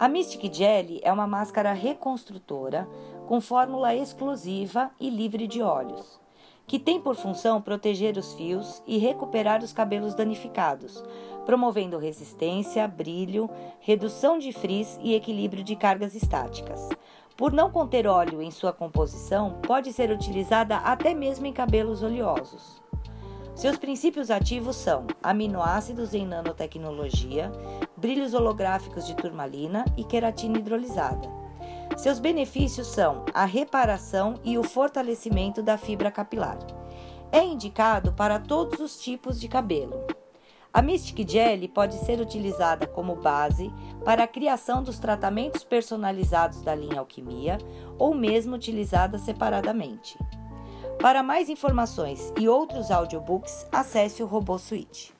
A Mystic Jelly é uma máscara reconstrutora com fórmula exclusiva e livre de óleos, que tem por função proteger os fios e recuperar os cabelos danificados, promovendo resistência, brilho, redução de frizz e equilíbrio de cargas estáticas. Por não conter óleo em sua composição, pode ser utilizada até mesmo em cabelos oleosos. Seus princípios ativos são aminoácidos em nanotecnologia, brilhos holográficos de turmalina e queratina hidrolisada. Seus benefícios são a reparação e o fortalecimento da fibra capilar. É indicado para todos os tipos de cabelo. A Mystic Jelly pode ser utilizada como base para a criação dos tratamentos personalizados da linha Alquimia ou mesmo utilizada separadamente. Para mais informações e outros audiobooks, acesse o Robô Suite.